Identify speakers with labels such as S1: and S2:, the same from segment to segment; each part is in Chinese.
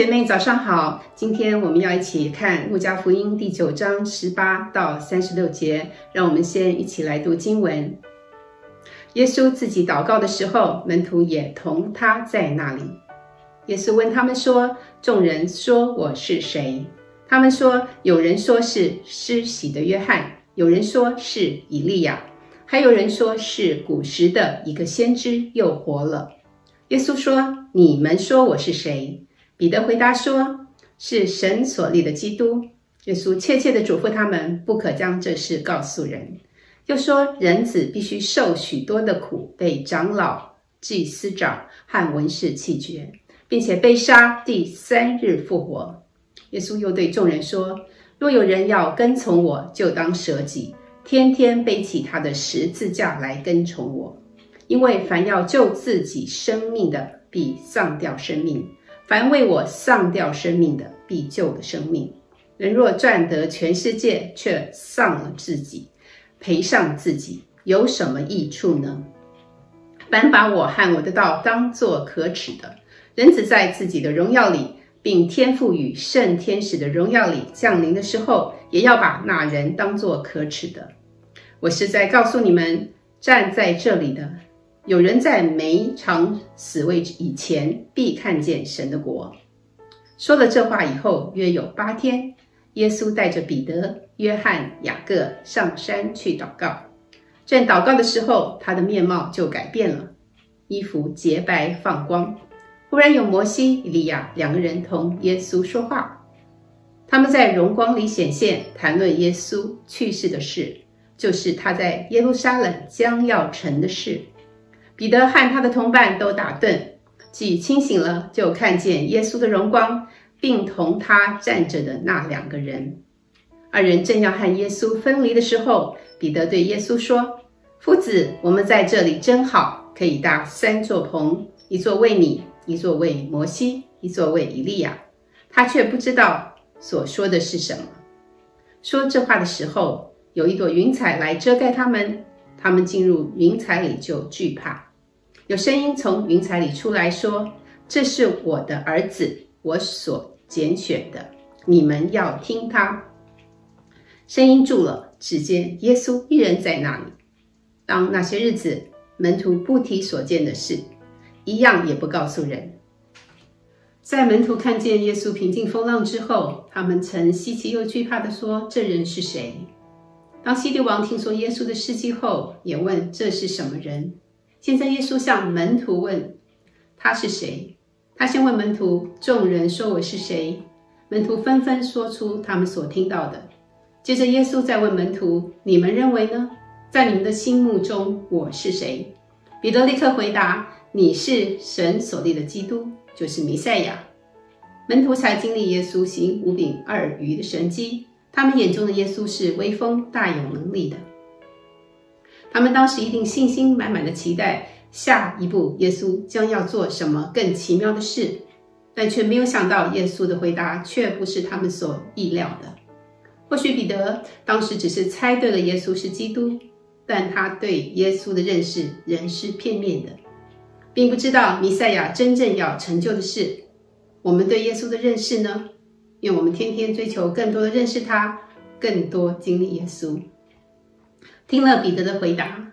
S1: 姐妹早上好，今天我们要一起看《路加福音》第九章十八到三十六节，让我们先一起来读经文。耶稣自己祷告的时候，门徒也同他在那里。耶稣问他们说：“众人说我是谁？”他们说：“有人说是施洗的约翰，有人说是以利亚，还有人说是古时的一个先知又活了。”耶稣说：“你们说我是谁？”彼得回答说：“是神所立的基督。”耶稣切切地嘱咐他们，不可将这事告诉人。又说：“人子必须受许多的苦，被长老、祭司长和文士弃绝，并且被杀，第三日复活。”耶稣又对众人说：“若有人要跟从我，就当舍己，天天背起他的十字架来跟从我。因为凡要救自己生命的，必丧掉生命；凡为我丧掉生命的，必救的生命。人若赚得全世界，却丧了自己，赔上自己，有什么益处呢？凡把我和我的道当作可耻的，人子在自己的荣耀里，并天父与圣天使的荣耀里降临的时候，也要把那人当作可耻的。我是在告诉你们，站在这里的。有人在没尝死味以前，必看见神的国。说了这话以后，约有八天，耶稣带着彼得、约翰、雅各上山去祷告。正祷告的时候，他的面貌就改变了，衣服洁白放光。忽然有摩西、以利亚两个人同耶稣说话，他们在荣光里显现，谈论耶稣去世的事，就是他在耶路撒冷将要成的事。彼得和他的同伴都打盹，既清醒了，就看见耶稣的荣光，并同他站着的那两个人。二人正要和耶稣分离的时候，彼得对耶稣说：“夫子，我们在这里真好，可以搭三座棚，一座为你，一座为摩西，一座为以利亚。”他却不知道所说的是什么。说这话的时候，有一朵云彩来遮盖他们，他们进入云彩里就惧怕。有声音从云彩里出来说：“这是我的儿子，我所拣选的，你们要听他。”声音住了，只见耶稣一人在那里。当那些日子，门徒不提所见的事，一样也不告诉人。在门徒看见耶稣平静风浪之后，他们曾稀奇又惧怕地说：“这人是谁？”当西帝王听说耶稣的事迹后，也问：“这是什么人？”现在耶稣向门徒问：“他是谁？”他先问门徒：“众人说我是谁？”门徒纷纷说出他们所听到的。接着耶稣再问门徒：“你们认为呢？在你们的心目中，我是谁？”彼得立刻回答：“你是神所立的基督，就是弥赛亚。”门徒才经历耶稣行五饼二鱼的神迹，他们眼中的耶稣是威风大有能力的。他们当时一定信心满满的期待下一步耶稣将要做什么更奇妙的事，但却没有想到耶稣的回答却不是他们所意料的。或许彼得当时只是猜对了耶稣是基督，但他对耶稣的认识仍是片面的，并不知道弥赛亚真正要成就的事。我们对耶稣的认识呢？愿我们天天追求更多的认识他，更多经历耶稣。听了彼得的回答，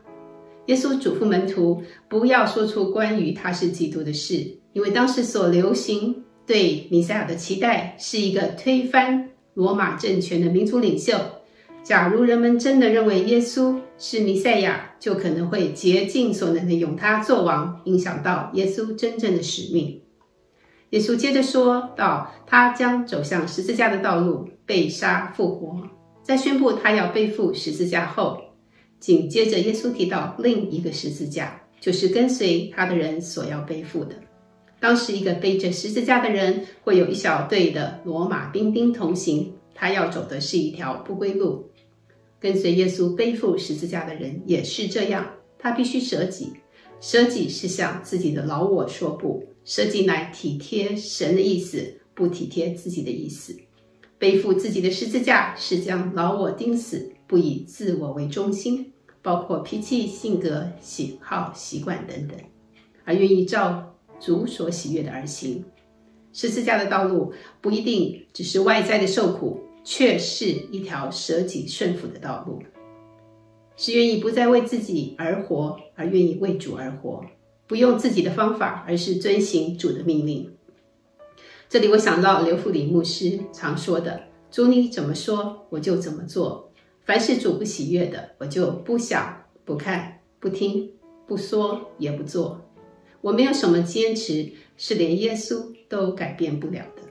S1: 耶稣嘱咐门徒不要说出关于他是基督的事，因为当时所流行对弥赛亚的期待是一个推翻罗马政权的民族领袖。假如人们真的认为耶稣是弥赛亚，就可能会竭尽所能的拥他做王，影响到耶稣真正的使命。耶稣接着说道：“他将走向十字架的道路，被杀复活，在宣布他要背负十字架后。”紧接着，耶稣提到另一个十字架，就是跟随他的人所要背负的。当时，一个背着十字架的人会有一小队的罗马兵丁同行，他要走的是一条不归路。跟随耶稣背负十字架的人也是这样，他必须舍己。舍己是向自己的老我说不，舍己乃体贴神的意思，不体贴自己的意思。背负自己的十字架是将老我钉死。不以自我为中心，包括脾气、性格、喜好、习惯等等，而愿意照主所喜悦的而行。十字架的道路不一定只是外在的受苦，却是一条舍己顺服的道路，是愿意不再为自己而活，而愿意为主而活，不用自己的方法，而是遵行主的命令。这里我想到刘福礼牧师常说的：“主你怎么说，我就怎么做。凡是主不喜悦的，我就不想、不看、不听、不说，也不做。我没有什么坚持是连耶稣都改变不了的。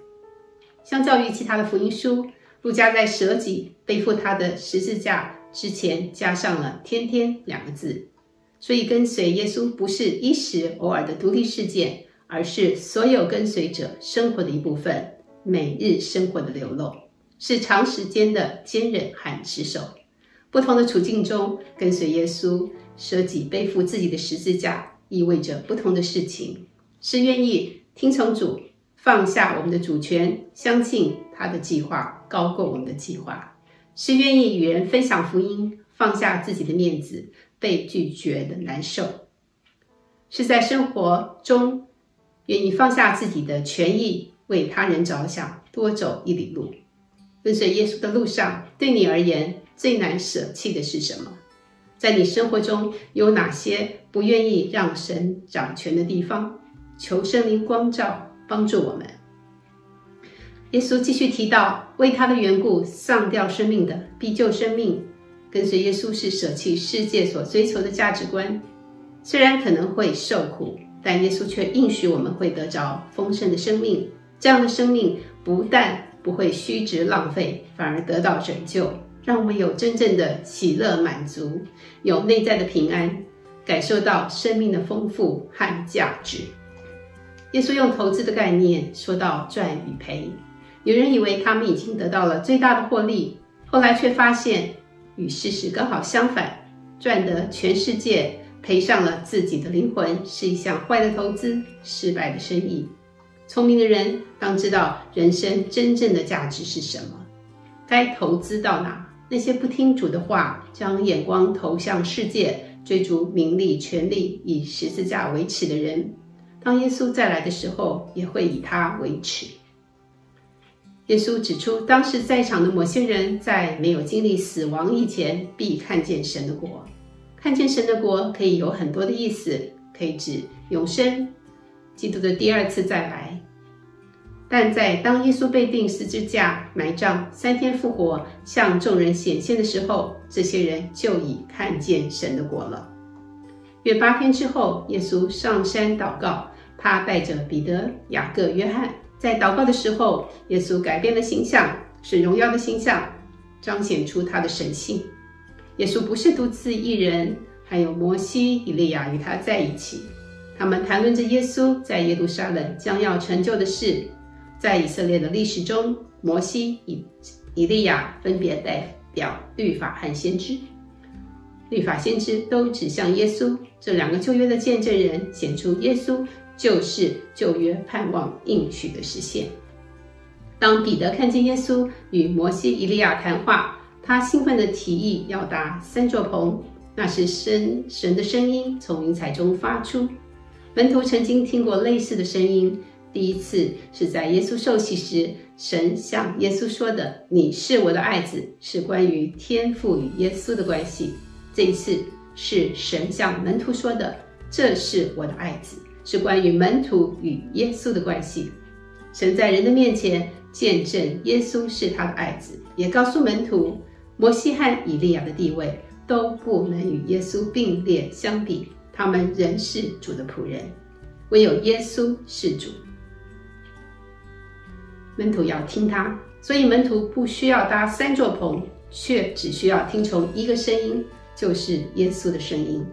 S1: 相较于其他的福音书，路加在舍己背负他的十字架之前加上了‘天天’两个字，所以跟随耶稣不是一时偶尔的独立事件。”而是所有跟随者生活的一部分，每日生活的流露，是长时间的坚忍和持守。不同的处境中，跟随耶稣，舍己背负自己的十字架，意味着不同的事情。是愿意听从主，放下我们的主权，相信他的计划高过我们的计划；是愿意与人分享福音，放下自己的面子，被拒绝的难受；是在生活中。愿意放下自己的权益，为他人着想，多走一里路。跟随耶稣的路上，对你而言最难舍弃的是什么？在你生活中有哪些不愿意让神掌权的地方？求圣灵光照，帮助我们。耶稣继续提到，为他的缘故丧掉生命的，必救生命。跟随耶稣是舍弃世界所追求的价值观，虽然可能会受苦。但耶稣却应许我们会得着丰盛的生命，这样的生命不但不会虚掷浪费，反而得到拯救，让我们有真正的喜乐满足，有内在的平安，感受到生命的丰富和价值。耶稣用投资的概念说到赚与赔，有人以为他们已经得到了最大的获利，后来却发现与事实刚好相反，赚得全世界。赔上了自己的灵魂，是一项坏的投资，失败的生意。聪明的人当知道人生真正的价值是什么，该投资到哪？那些不听主的话，将眼光投向世界，追逐名利权力，以十字架为耻的人，当耶稣再来的时候，也会以他为耻。耶稣指出，当时在场的某些人在没有经历死亡以前，必看见神的国。看见神的国可以有很多的意思，可以指永生、基督的第二次再来。但在当耶稣被钉十字架、埋葬、三天复活，向众人显现的时候，这些人就已看见神的国了。约八天之后，耶稣上山祷告，他带着彼得、雅各、约翰，在祷告的时候，耶稣改变了形象，是荣耀的形象，彰显出他的神性。耶稣不是独自一人，还有摩西、以利亚与他在一起。他们谈论着耶稣在耶路撒冷将要成就的事。在以色列的历史中，摩西、以以利亚分别代表律法和先知。律法、先知都指向耶稣，这两个旧约的见证人显出耶稣就是旧约盼望应许的实现。当彼得看见耶稣与摩西、以利亚谈话，他兴奋地提议要搭三座棚，那是神神的声音从云彩中发出。门徒曾经听过类似的声音，第一次是在耶稣受洗时，神向耶稣说的：“你是我的爱子”，是关于天父与耶稣的关系。这一次是神向门徒说的：“这是我的爱子”，是关于门徒与耶稣的关系。神在人的面前见证耶稣是他的爱子，也告诉门徒。摩西和以利亚的地位都不能与耶稣并列相比，他们仍是主的仆人，唯有耶稣是主。门徒要听他，所以门徒不需要搭三座棚，却只需要听从一个声音，就是耶稣的声音。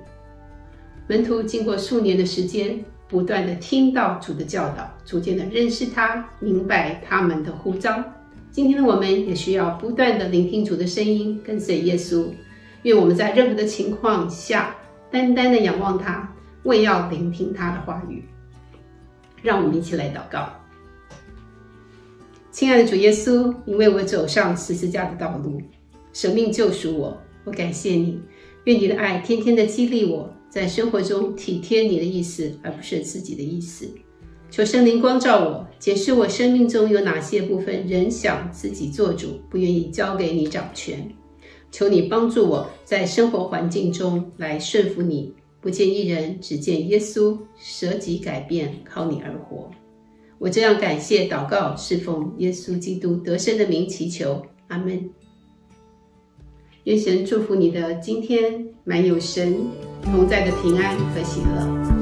S1: 门徒经过数年的时间，不断地听到主的教导，逐渐地认识他，明白他们的呼召。今天的我们也需要不断地聆听主的声音，跟随耶稣。愿我们在任何的情况下，单单的仰望他，为要聆听他的话语。让我们一起来祷告。亲爱的主耶稣，你为我走上十字架的道路，舍命救赎我，我感谢你。愿你的爱天天的激励我，在生活中体贴你的意思，而不是自己的意思。求圣灵光照我，解释我生命中有哪些部分仍想自己做主，不愿意交给你掌权。求你帮助我在生活环境中来顺服你，不见一人，只见耶稣，舍己改变，靠你而活。我这样感谢祷告，侍奉耶稣基督得胜的名祈求，阿门。愿神祝福你的今天，满有神同在的平安和喜乐。